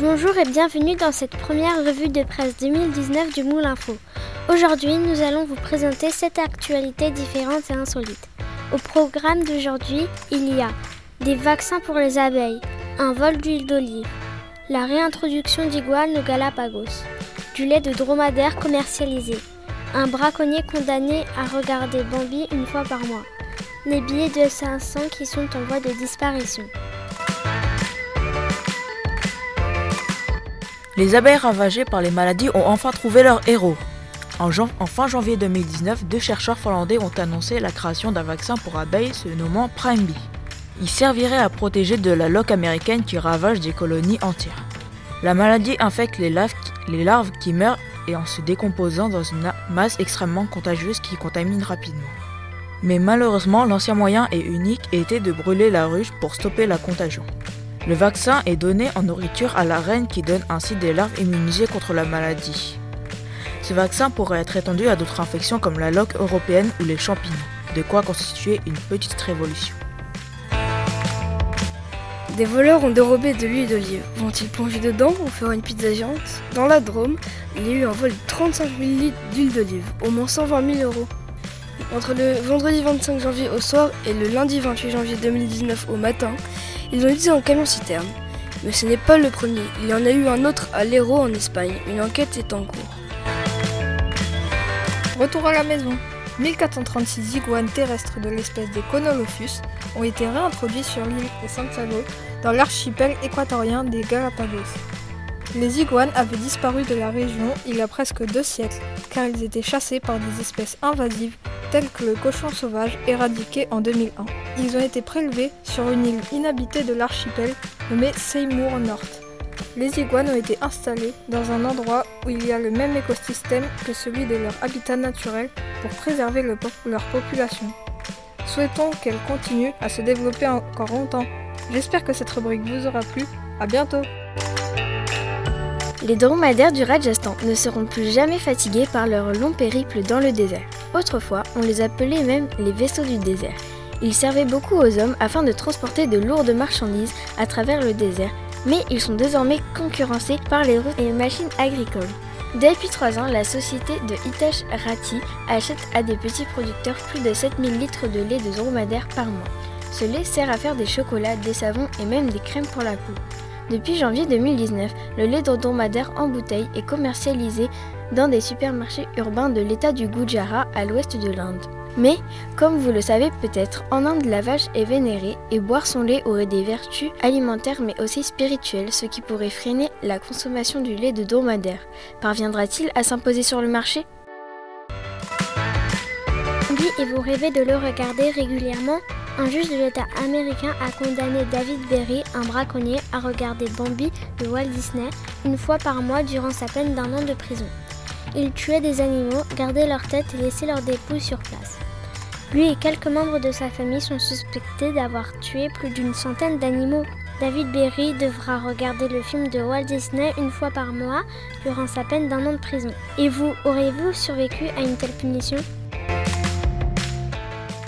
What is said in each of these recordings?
Bonjour et bienvenue dans cette première revue de presse 2019 du Moule Info. Aujourd'hui, nous allons vous présenter cette actualités différentes et insolites. Au programme d'aujourd'hui, il y a des vaccins pour les abeilles, un vol d'huile d'olive, la réintroduction d'iguanes aux Galapagos, du lait de dromadaire commercialisé, un braconnier condamné à regarder Bambi une fois par mois, les billets de 500 qui sont en voie de disparition. Les abeilles ravagées par les maladies ont enfin trouvé leur héros. En, fin janvier 2019, deux chercheurs finlandais ont annoncé la création d'un vaccin pour abeilles se nommant Prime Bee. Il servirait à protéger de la loque américaine qui ravage des colonies entières. La maladie infecte les larves qui meurent et en se décomposant dans une masse extrêmement contagieuse qui contamine rapidement. Mais malheureusement, l'ancien moyen et unique était de brûler la ruche pour stopper la contagion. Le vaccin est donné en nourriture à la reine qui donne ainsi des larves immunisées contre la maladie. Ce vaccin pourrait être étendu à d'autres infections comme la loque européenne ou les champignons, de quoi constituer une petite révolution. Des voleurs ont dérobé de l'huile d'olive. Vont-ils plonger dedans ou faire une pizza géante? Dans la Drôme, il y a eu un vol de 35 000 litres d'huile d'olive, au moins 120 000 euros. Entre le vendredi 25 janvier au soir et le lundi 28 janvier 2019 au matin, ils ont utilisé un camion citerne. Mais ce n'est pas le premier, il y en a eu un autre à l'Hérault en Espagne. Une enquête est en cours. Retour à la maison. 1436 iguanes terrestres de l'espèce des Conolophus ont été réintroduits sur l'île de Santiago dans l'archipel équatorien des Galapagos. Les iguanes avaient disparu de la région il y a presque deux siècles car ils étaient chassés par des espèces invasives telles que le cochon sauvage éradiqué en 2001. Ils ont été prélevés sur une île inhabitée de l'archipel nommée Seymour North. Les iguanes ont été installées dans un endroit où il y a le même écosystème que celui de leur habitat naturel pour préserver leur population. Souhaitons qu'elle continue à se développer encore longtemps. J'espère que cette rubrique vous aura plu. À bientôt Les dromadaires du Rajasthan ne seront plus jamais fatigués par leur long périple dans le désert. Autrefois, on les appelait même les vaisseaux du désert. Ils servaient beaucoup aux hommes afin de transporter de lourdes marchandises à travers le désert mais ils sont désormais concurrencés par les routes et les machines agricoles. Depuis 3 ans, la société de Hitesh Rati achète à des petits producteurs plus de 7000 litres de lait de dromadaire par mois. Ce lait sert à faire des chocolats, des savons et même des crèmes pour la peau. Depuis janvier 2019, le lait de dromadaire en bouteille est commercialisé dans des supermarchés urbains de l'État du Gujarat à l'ouest de l'Inde. Mais, comme vous le savez peut-être, en Inde la vache est vénérée et boire son lait aurait des vertus alimentaires mais aussi spirituelles, ce qui pourrait freiner la consommation du lait de dromadaire. Parviendra-t-il à s'imposer sur le marché? Oui, et vous rêvez de le regarder régulièrement? Un juge de l'État américain a condamné David Berry, un braconnier, à regarder Bambi de Walt Disney une fois par mois durant sa peine d'un an de prison. Il tuait des animaux, gardait leur tête et laissait leurs dépouilles sur place. Lui et quelques membres de sa famille sont suspectés d'avoir tué plus d'une centaine d'animaux. David Berry devra regarder le film de Walt Disney une fois par mois durant sa peine d'un an de prison. Et vous, auriez-vous survécu à une telle punition?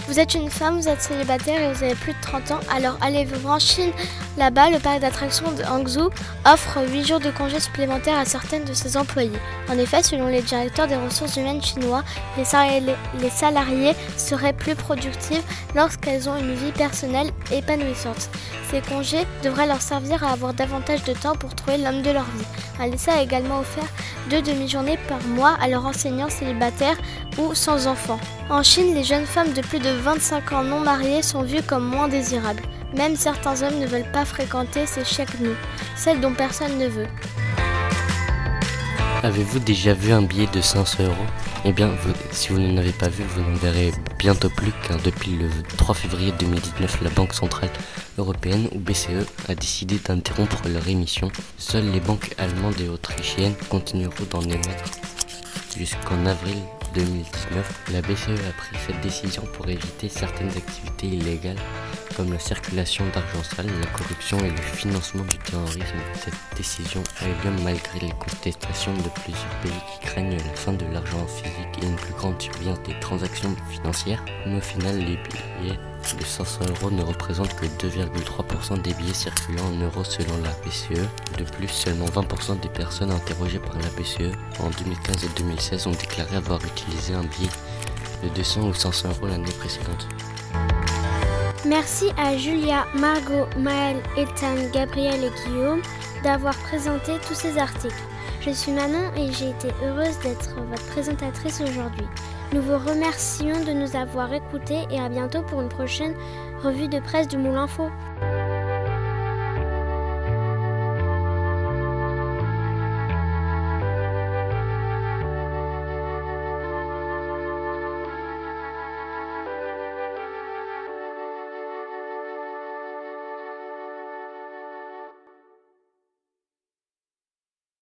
Vous êtes une femme, vous êtes célibataire et vous avez plus de 30 ans, alors allez vivre en Chine. Là-bas, le parc d'attractions de Hangzhou offre 8 jours de congés supplémentaires à certaines de ses employés. En effet, selon les directeurs des ressources humaines chinois, les salariés seraient plus productifs lorsqu'elles ont une vie personnelle épanouissante. Ces congés devraient leur servir à avoir davantage de temps pour trouver l'homme de leur vie. Lycée a également offert deux demi-journées par mois à leurs enseignants célibataires ou sans enfants. En Chine, les jeunes femmes de plus de 25 ans non mariées sont vues comme moins désirables. Même certains hommes ne veulent pas fréquenter ces nous, celles dont personne ne veut. Avez-vous déjà vu un billet de 500 euros? Eh bien, si vous n'en avez pas vu, vous n'en verrez bientôt plus car depuis le 3 février 2019, la Banque Centrale Européenne ou BCE a décidé d'interrompre leur émission. Seules les banques allemandes et autrichiennes continueront d'en émettre jusqu'en avril 2019. La BCE a pris cette décision pour éviter certaines activités illégales comme la circulation d'argent sale, la corruption et le financement du terrorisme. Cette décision a eu lieu malgré les contestations de plusieurs pays qui craignent la fin de l'argent physique et une plus grande surveillance des transactions financières. Mais au final, les billets de 500 euros ne représentent que 2,3% des billets circulant en euros selon la BCE. De plus, seulement 20% des personnes interrogées par la BCE en 2015 et 2016 ont déclaré avoir utilisé un billet de 200 ou 500 euros l'année précédente. Merci à Julia, Margot, Maëlle, Ethan, Gabriel et Guillaume d'avoir présenté tous ces articles. Je suis Manon et j'ai été heureuse d'être votre présentatrice aujourd'hui. Nous vous remercions de nous avoir écoutés et à bientôt pour une prochaine revue de presse du Moule Info.